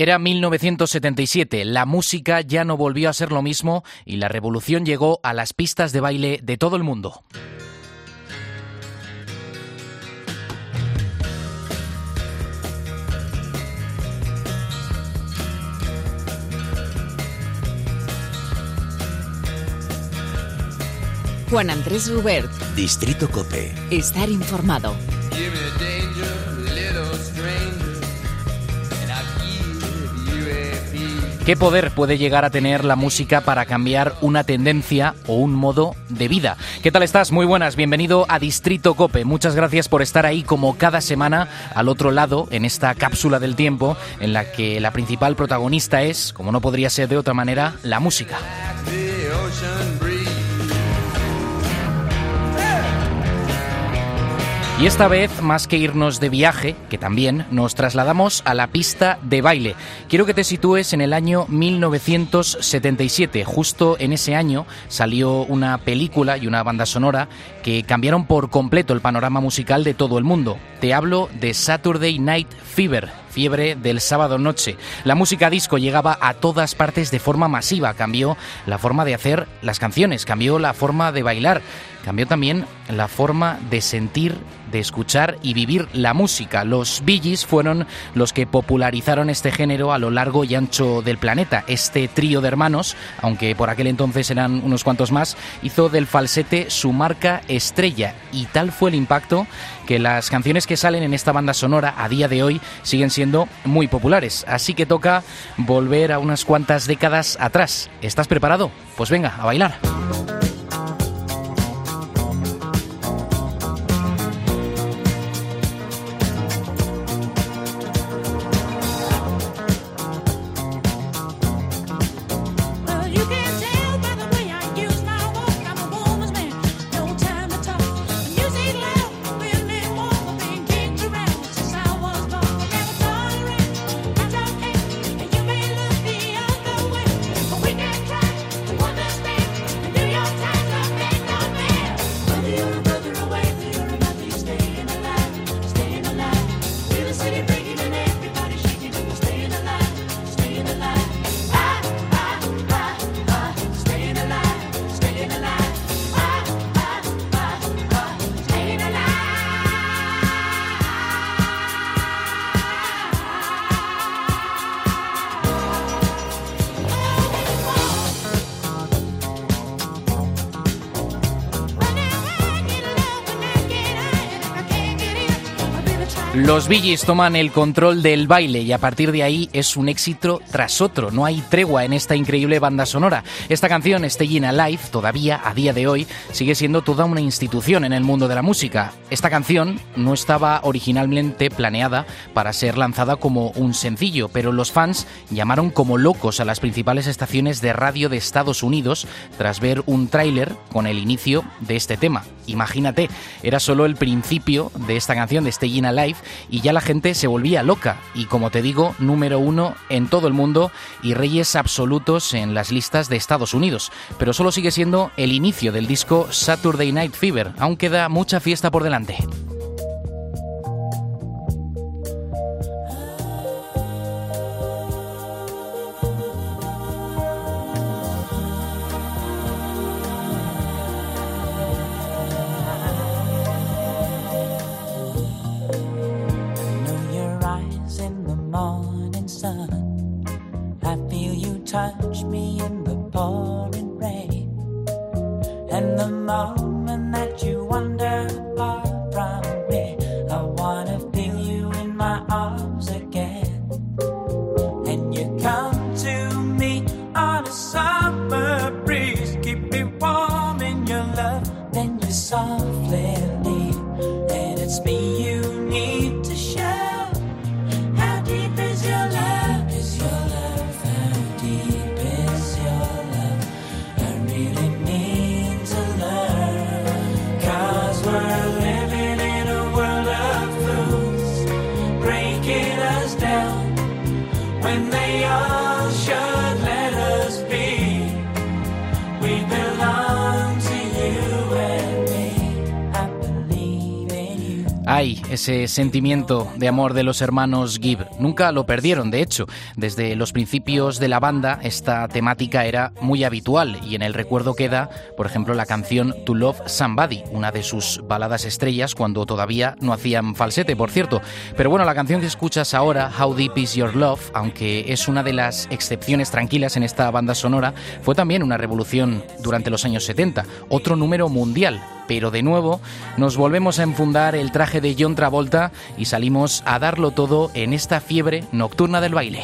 Era 1977, la música ya no volvió a ser lo mismo y la revolución llegó a las pistas de baile de todo el mundo. Juan Andrés Rubert. Distrito Cope. Estar informado. ¿Qué poder puede llegar a tener la música para cambiar una tendencia o un modo de vida? ¿Qué tal estás? Muy buenas, bienvenido a Distrito Cope. Muchas gracias por estar ahí como cada semana al otro lado en esta cápsula del tiempo en la que la principal protagonista es, como no podría ser de otra manera, la música. Y esta vez, más que irnos de viaje, que también, nos trasladamos a la pista de baile. Quiero que te sitúes en el año 1977. Justo en ese año salió una película y una banda sonora que cambiaron por completo el panorama musical de todo el mundo. Te hablo de Saturday Night Fever, fiebre del sábado noche. La música disco llegaba a todas partes de forma masiva, cambió la forma de hacer las canciones, cambió la forma de bailar, cambió también la forma de sentir de escuchar y vivir la música. Los Gees fueron los que popularizaron este género a lo largo y ancho del planeta. Este trío de hermanos, aunque por aquel entonces eran unos cuantos más, hizo del falsete su marca estrella y tal fue el impacto que las canciones que salen en esta banda sonora a día de hoy siguen siendo muy populares. Así que toca volver a unas cuantas décadas atrás. ¿Estás preparado? Pues venga, a bailar. Los Billys toman el control del baile y a partir de ahí es un éxito tras otro. No hay tregua en esta increíble banda sonora. Esta canción, Staying Alive, todavía a día de hoy sigue siendo toda una institución en el mundo de la música. Esta canción no estaba originalmente planeada para ser lanzada como un sencillo, pero los fans llamaron como locos a las principales estaciones de radio de Estados Unidos tras ver un tráiler con el inicio de este tema. Imagínate, era solo el principio de esta canción de Staying Alive y ya la gente se volvía loca y como te digo, número uno en todo el mundo y reyes absolutos en las listas de Estados Unidos. Pero solo sigue siendo el inicio del disco Saturday Night Fever, aún queda mucha fiesta por delante. Moment that you wander ese sentimiento de amor de los hermanos Gibb. Nunca lo perdieron, de hecho. Desde los principios de la banda, esta temática era muy habitual y en el recuerdo queda, por ejemplo, la canción To Love Somebody, una de sus baladas estrellas cuando todavía no hacían falsete, por cierto. Pero bueno, la canción que escuchas ahora, How Deep Is Your Love, aunque es una de las excepciones tranquilas en esta banda sonora, fue también una revolución durante los años 70, otro número mundial pero de nuevo nos volvemos a enfundar el traje de John Travolta y salimos a darlo todo en esta fiebre nocturna del baile.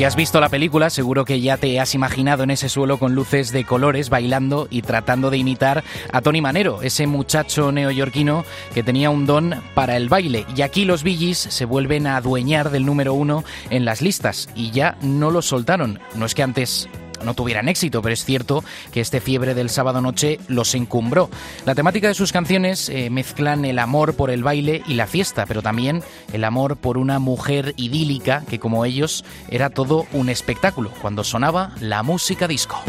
Si has visto la película, seguro que ya te has imaginado en ese suelo con luces de colores bailando y tratando de imitar a Tony Manero, ese muchacho neoyorquino que tenía un don para el baile. Y aquí los Billys se vuelven a adueñar del número uno en las listas y ya no lo soltaron. No es que antes no tuvieran éxito, pero es cierto que este fiebre del sábado noche los encumbró. La temática de sus canciones eh, mezclan el amor por el baile y la fiesta, pero también el amor por una mujer idílica que como ellos era todo un espectáculo cuando sonaba la música disco.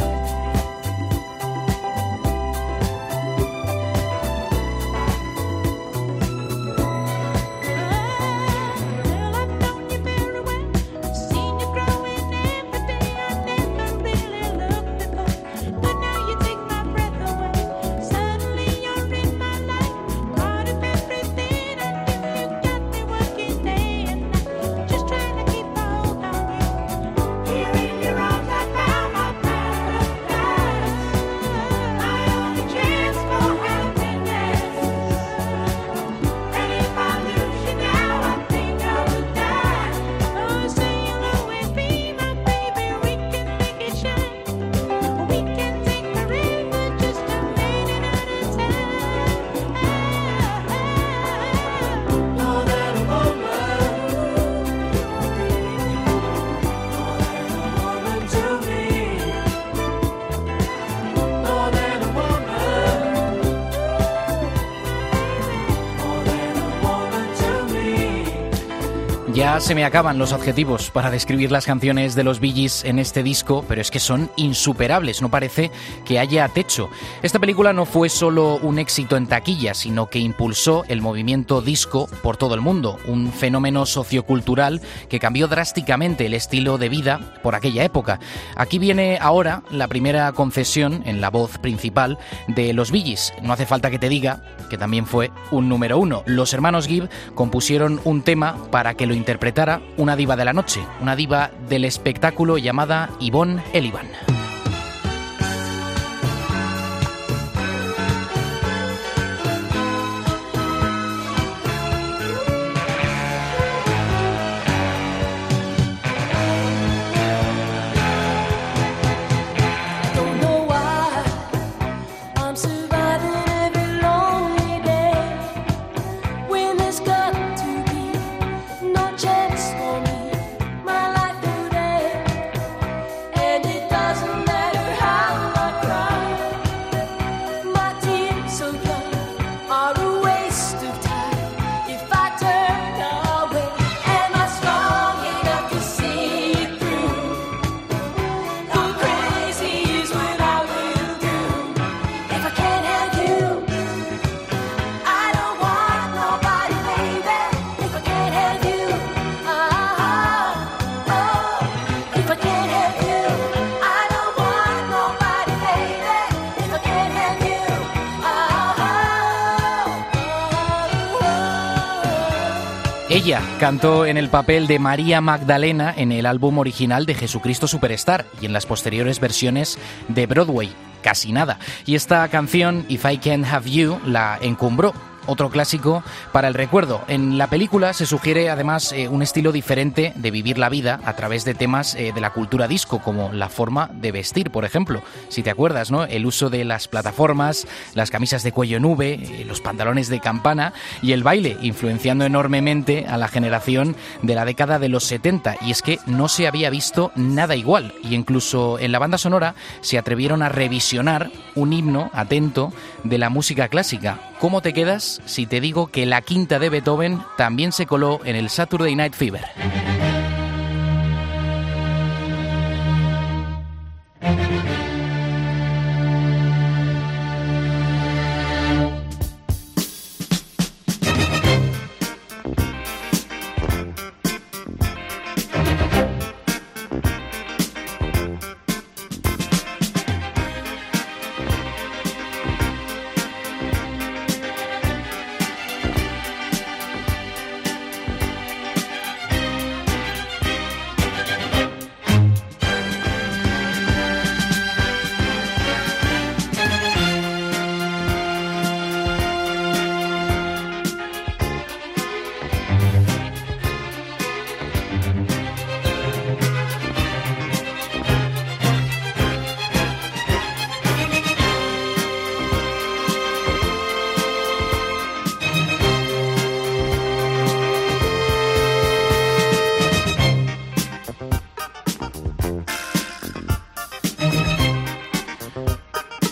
Ya se me acaban los adjetivos para describir las canciones de los Billys en este disco, pero es que son insuperables, no parece que haya techo. Esta película no fue solo un éxito en taquilla, sino que impulsó el movimiento disco por todo el mundo, un fenómeno sociocultural que cambió drásticamente el estilo de vida por aquella época. Aquí viene ahora la primera concesión en la voz principal de los Billys. No hace falta que te diga que también fue un número uno. Los hermanos Gibb compusieron un tema para que lo interpretara una diva de la noche, una diva del espectáculo llamada Yvonne Elivan. Cantó en el papel de María Magdalena en el álbum original de Jesucristo Superstar y en las posteriores versiones de Broadway. Casi nada. Y esta canción, If I Can Have You, la encumbró otro clásico para el recuerdo. En la película se sugiere además eh, un estilo diferente de vivir la vida a través de temas eh, de la cultura disco, como la forma de vestir, por ejemplo. Si te acuerdas, ¿no? El uso de las plataformas, las camisas de cuello nube, eh, los pantalones de campana y el baile, influenciando enormemente a la generación de la década de los 70. Y es que no se había visto nada igual. Y incluso en la banda sonora se atrevieron a revisionar un himno atento de la música clásica. ¿Cómo te quedas si te digo que la quinta de Beethoven también se coló en el Saturday Night Fever.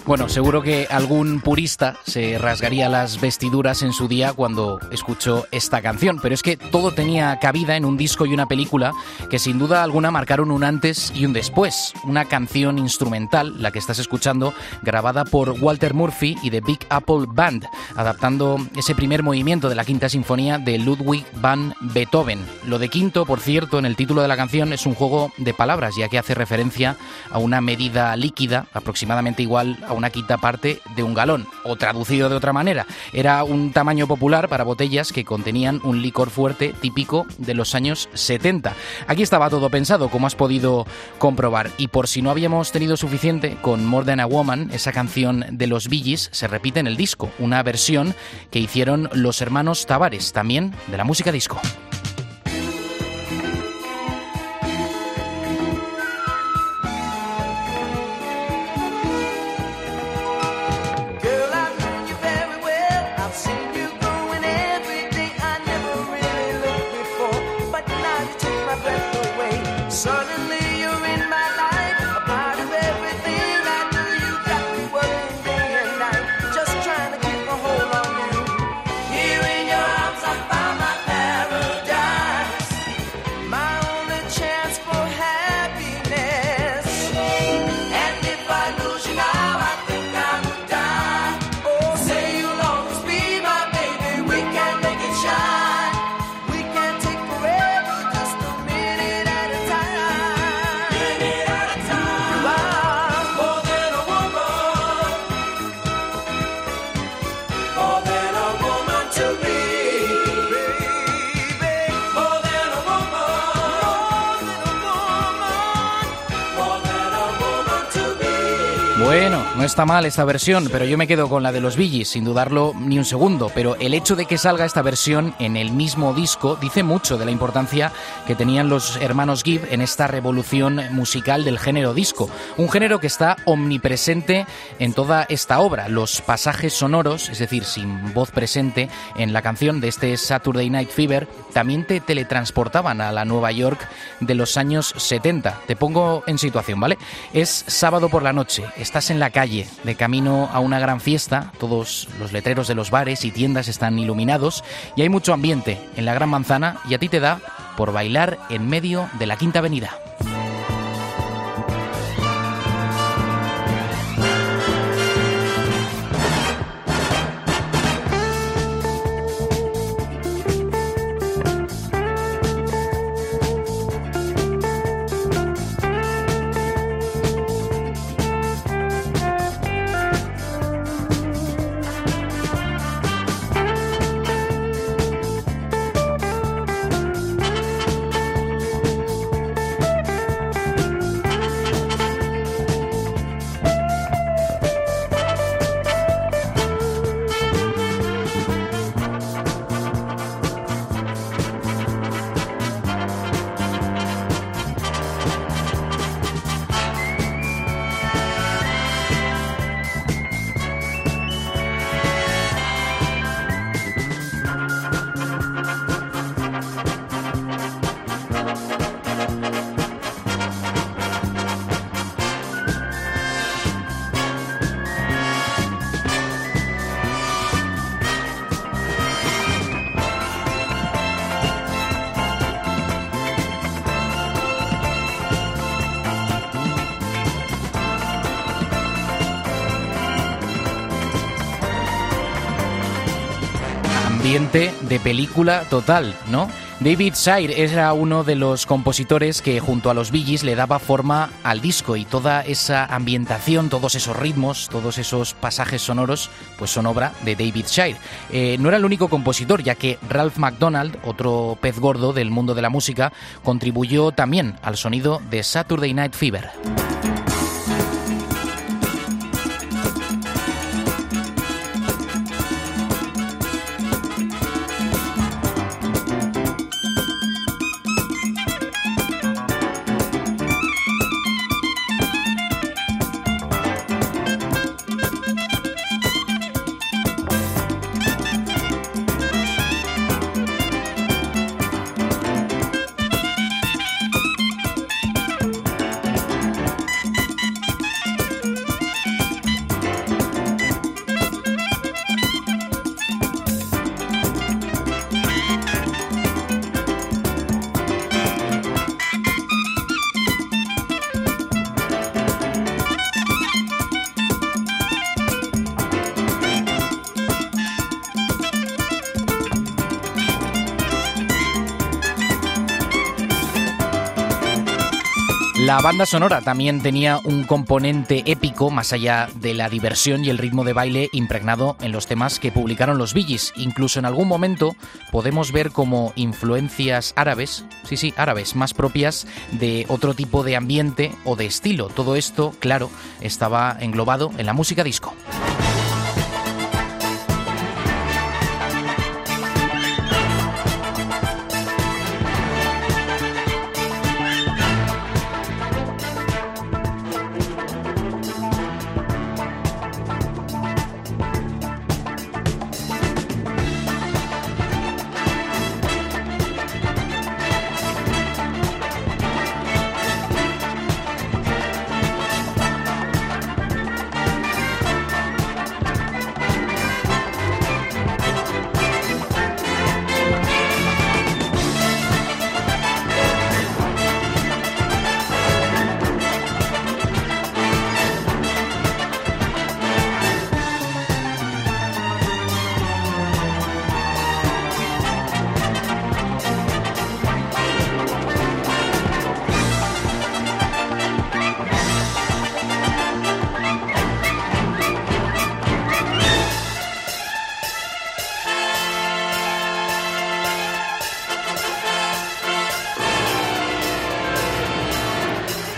Bueno, seguro que algún purista se rasgaría las vestiduras en su día cuando escuchó esta canción, pero es que todo tenía cabida en un disco y una película que sin duda alguna marcaron un antes y un después. Una canción instrumental, la que estás escuchando, grabada por Walter Murphy y The Big Apple Band, adaptando ese primer movimiento de la Quinta Sinfonía de Ludwig van Beethoven. Lo de quinto, por cierto, en el título de la canción es un juego de palabras, ya que hace referencia a una medida líquida aproximadamente igual a una quinta parte de un galón, o traducido de otra manera, era un tamaño popular para botellas que contenían un licor fuerte típico de los años 70. Aquí estaba todo pensado, como has podido comprobar, y por si no habíamos tenido suficiente con More Than a Woman, esa canción de los Bee se repite en el disco, una versión que hicieron los hermanos Tavares, también de la música disco. Está mal esta versión, pero yo me quedo con la de los Billys, sin dudarlo ni un segundo. Pero el hecho de que salga esta versión en el mismo disco dice mucho de la importancia que tenían los hermanos Gibb en esta revolución musical del género disco. Un género que está omnipresente en toda esta obra. Los pasajes sonoros, es decir, sin voz presente en la canción de este Saturday Night Fever, también te teletransportaban a la Nueva York de los años 70. Te pongo en situación, ¿vale? Es sábado por la noche estás en la calle, de camino a una gran fiesta, todos los letreros de los bares y tiendas están iluminados y hay mucho ambiente en la Gran Manzana y a ti te da por bailar en medio de la Quinta Avenida. De película total, ¿no? David Shire era uno de los compositores que junto a los Bee le daba forma al disco y toda esa ambientación, todos esos ritmos, todos esos pasajes sonoros, pues son obra de David Shire. Eh, no era el único compositor, ya que Ralph McDonald, otro pez gordo del mundo de la música, contribuyó también al sonido de Saturday Night Fever. La banda sonora también tenía un componente épico más allá de la diversión y el ritmo de baile impregnado en los temas que publicaron los Billys. Incluso en algún momento podemos ver como influencias árabes, sí, sí, árabes, más propias de otro tipo de ambiente o de estilo. Todo esto, claro, estaba englobado en la música disco.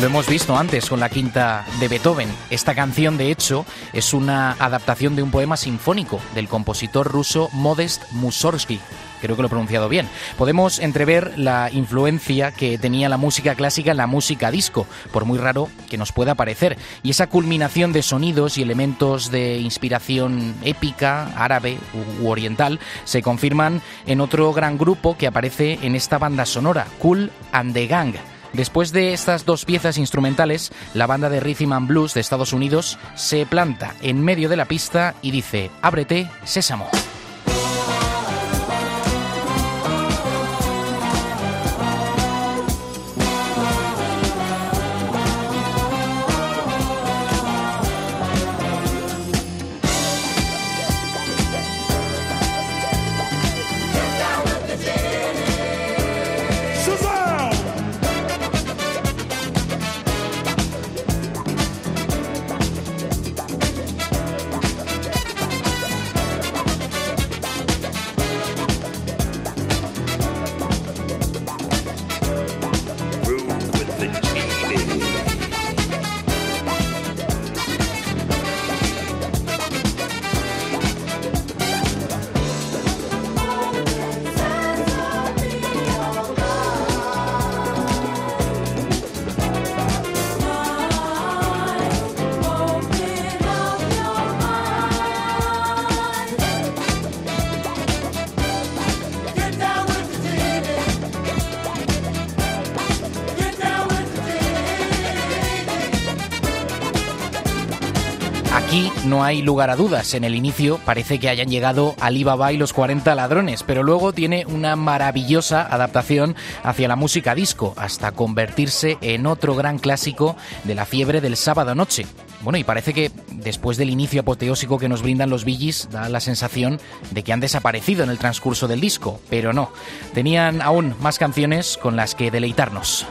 Lo hemos visto antes con la quinta de Beethoven. Esta canción, de hecho, es una adaptación de un poema sinfónico del compositor ruso Modest Mussorgsky. Creo que lo he pronunciado bien. Podemos entrever la influencia que tenía la música clásica en la música disco, por muy raro que nos pueda parecer. Y esa culminación de sonidos y elementos de inspiración épica, árabe u oriental, se confirman en otro gran grupo que aparece en esta banda sonora, Cool and the Gang. Después de estas dos piezas instrumentales, la banda de Rhythm and Blues de Estados Unidos se planta en medio de la pista y dice, ábrete, sésamo. Aquí no hay lugar a dudas. En el inicio parece que hayan llegado Alibaba y los 40 ladrones, pero luego tiene una maravillosa adaptación hacia la música disco, hasta convertirse en otro gran clásico de la fiebre del sábado noche. Bueno, y parece que después del inicio apoteósico que nos brindan los Billys, da la sensación de que han desaparecido en el transcurso del disco, pero no. Tenían aún más canciones con las que deleitarnos.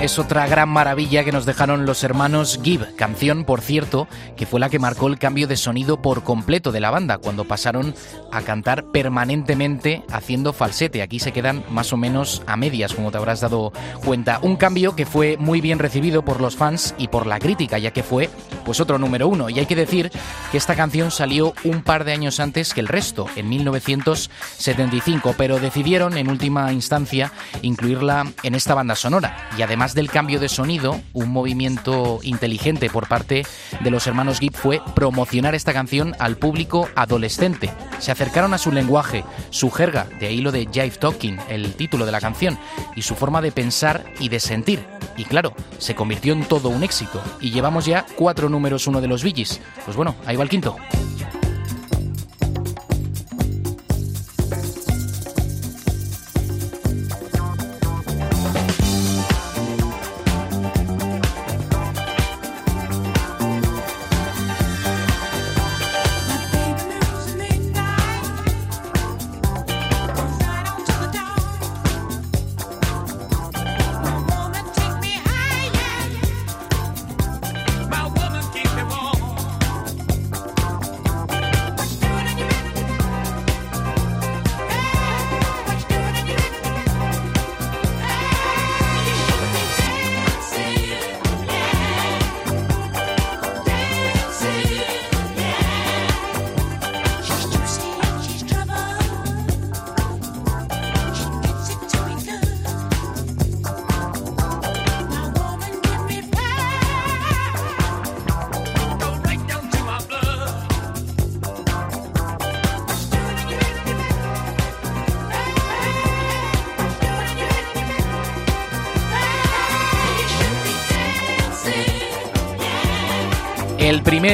Es otra gran maravilla que nos dejaron los hermanos Gibb, canción, por cierto, que fue la que marcó el cambio de sonido por completo de la banda, cuando pasaron a cantar permanentemente haciendo falsete. Aquí se quedan más o menos a medias, como te habrás dado cuenta. Un cambio que fue muy bien recibido por los fans y por la crítica, ya que fue pues otro número uno. Y hay que decir que esta canción salió un par de años antes que el resto, en 1975, pero decidieron en última instancia incluirla en esta banda sonora y además del cambio de sonido, un movimiento inteligente por parte de los hermanos Gibb fue promocionar esta canción al público adolescente. Se acercaron a su lenguaje, su jerga, de ahí lo de Jive Talking, el título de la canción, y su forma de pensar y de sentir. Y claro, se convirtió en todo un éxito. Y llevamos ya cuatro números uno de los Billys. Pues bueno, ahí va el quinto.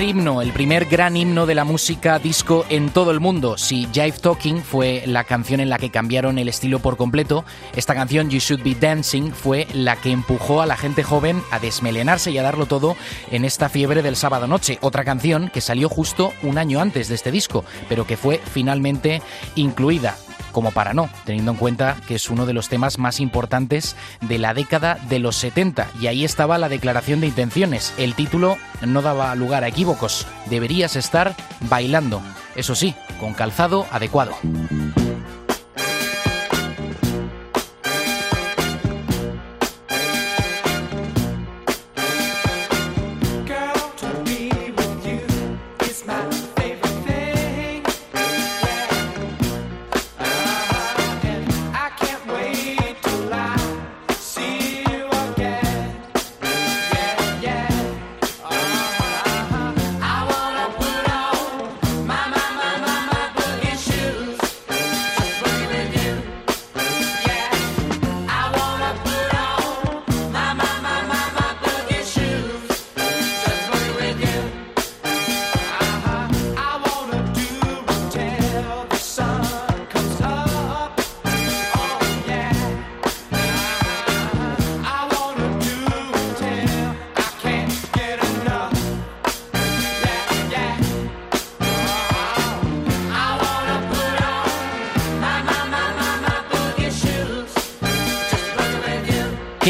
Himno, el primer gran himno de la música disco en todo el mundo. Si Jive Talking fue la canción en la que cambiaron el estilo por completo, esta canción You Should Be Dancing fue la que empujó a la gente joven a desmelenarse y a darlo todo en esta fiebre del sábado noche. Otra canción que salió justo un año antes de este disco, pero que fue finalmente incluida como para no, teniendo en cuenta que es uno de los temas más importantes de la década de los 70. Y ahí estaba la declaración de intenciones. El título no daba lugar a equívocos. Deberías estar bailando. Eso sí, con calzado adecuado.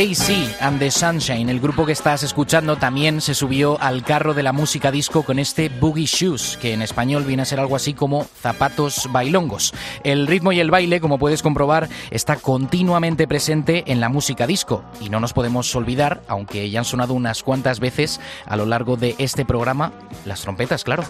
Casey and the Sunshine, el grupo que estás escuchando, también se subió al carro de la música disco con este Boogie Shoes, que en español viene a ser algo así como zapatos bailongos. El ritmo y el baile, como puedes comprobar, está continuamente presente en la música disco y no nos podemos olvidar, aunque ya han sonado unas cuantas veces a lo largo de este programa, las trompetas, claro.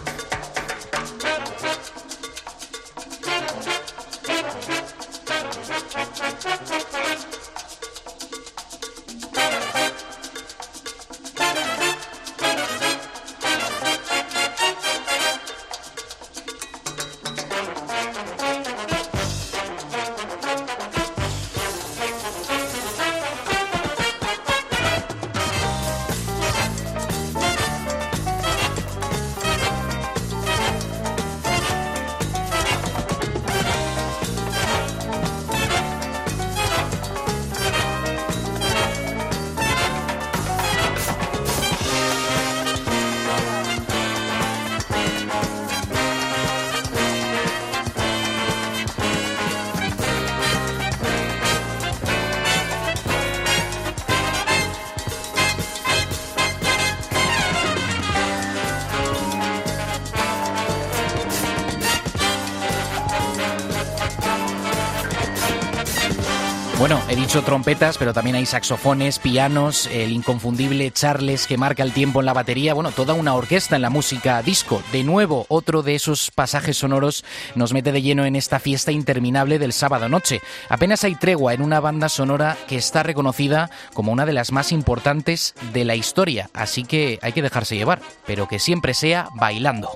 Dicho trompetas, pero también hay saxofones, pianos, el inconfundible Charles que marca el tiempo en la batería, bueno, toda una orquesta en la música disco. De nuevo, otro de esos pasajes sonoros nos mete de lleno en esta fiesta interminable del sábado noche. Apenas hay tregua en una banda sonora que está reconocida como una de las más importantes de la historia, así que hay que dejarse llevar, pero que siempre sea bailando.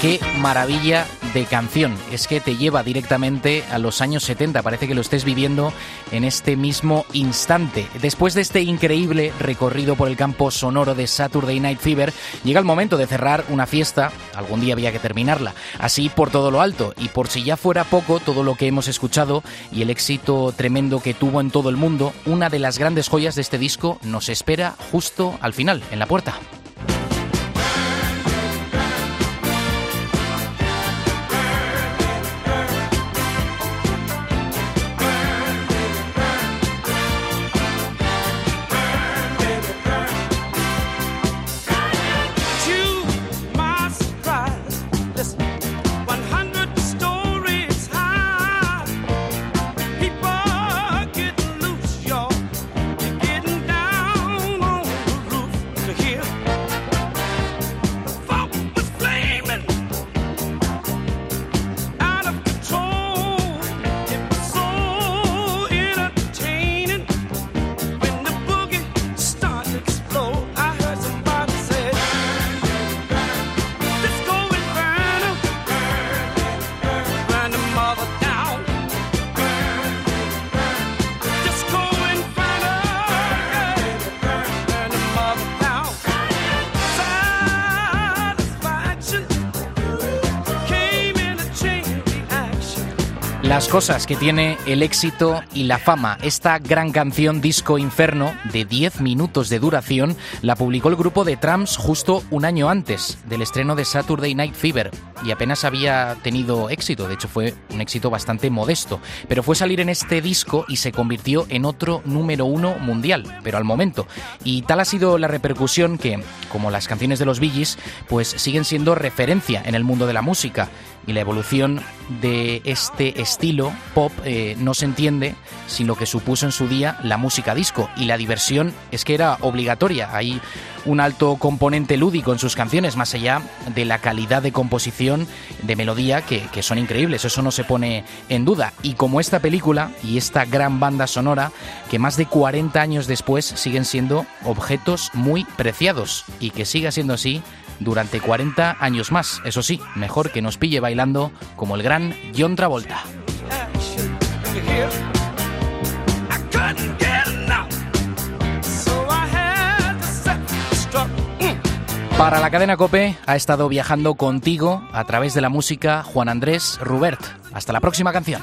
Qué maravilla de canción. Es que te lleva directamente a los años 70. Parece que lo estés viviendo en este mismo instante. Después de este increíble recorrido por el campo sonoro de Saturday Night Fever, llega el momento de cerrar una fiesta. Algún día había que terminarla. Así por todo lo alto. Y por si ya fuera poco todo lo que hemos escuchado y el éxito tremendo que tuvo en todo el mundo, una de las grandes joyas de este disco nos espera justo al final, en la puerta. Las cosas que tiene el éxito y la fama. Esta gran canción Disco Inferno, de 10 minutos de duración, la publicó el grupo de Trams justo un año antes del estreno de Saturday Night Fever y apenas había tenido éxito, de hecho fue un éxito bastante modesto, pero fue salir en este disco y se convirtió en otro número uno mundial, pero al momento. Y tal ha sido la repercusión que, como las canciones de los Billys, pues siguen siendo referencia en el mundo de la música y la evolución de este estilo pop eh, no se entiende sin lo que supuso en su día la música disco y la diversión es que era obligatoria. Hay un alto componente lúdico en sus canciones, más allá de la calidad de composición, de melodía, que, que son increíbles, eso no se pone en duda. Y como esta película y esta gran banda sonora, que más de 40 años después siguen siendo objetos muy preciados y que siga siendo así durante 40 años más. Eso sí, mejor que nos pille bailando como el gran John Travolta. Para la cadena Cope ha estado viajando contigo a través de la música Juan Andrés Rubert. Hasta la próxima canción.